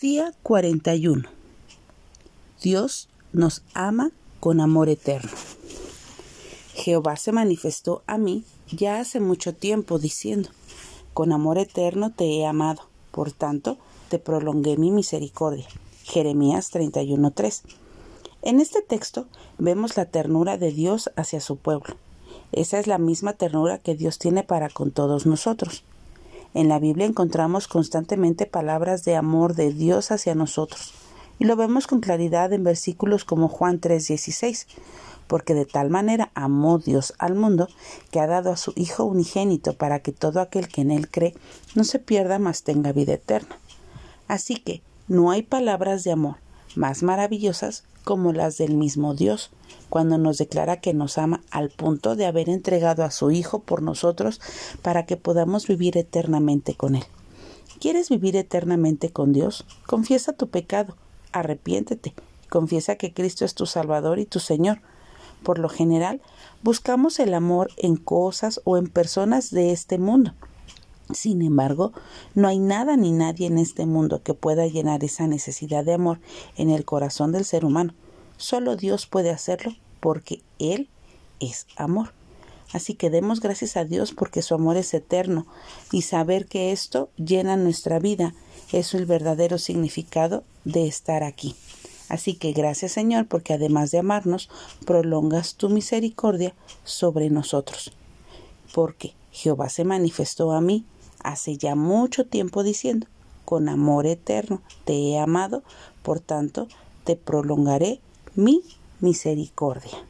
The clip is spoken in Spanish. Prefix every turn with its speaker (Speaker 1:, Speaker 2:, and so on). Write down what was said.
Speaker 1: Día 41. Dios nos ama con amor eterno. Jehová se manifestó a mí ya hace mucho tiempo diciendo, con amor eterno te he amado, por tanto te prolongué mi misericordia. Jeremías 31:3. En este texto vemos la ternura de Dios hacia su pueblo. Esa es la misma ternura que Dios tiene para con todos nosotros. En la Biblia encontramos constantemente palabras de amor de Dios hacia nosotros, y lo vemos con claridad en versículos como Juan 3:16, porque de tal manera amó Dios al mundo que ha dado a su Hijo unigénito para que todo aquel que en él cree no se pierda, mas tenga vida eterna. Así que no hay palabras de amor más maravillosas como las del mismo Dios, cuando nos declara que nos ama al punto de haber entregado a su Hijo por nosotros para que podamos vivir eternamente con Él. ¿Quieres vivir eternamente con Dios? Confiesa tu pecado, arrepiéntete, confiesa que Cristo es tu Salvador y tu Señor. Por lo general, buscamos el amor en cosas o en personas de este mundo. Sin embargo, no hay nada ni nadie en este mundo que pueda llenar esa necesidad de amor en el corazón del ser humano. Solo Dios puede hacerlo porque Él es amor. Así que demos gracias a Dios porque su amor es eterno y saber que esto llena nuestra vida es el verdadero significado de estar aquí. Así que gracias Señor porque además de amarnos, prolongas tu misericordia sobre nosotros. Porque Jehová se manifestó a mí hace ya mucho tiempo diciendo, con amor eterno te he amado, por tanto te prolongaré mi misericordia.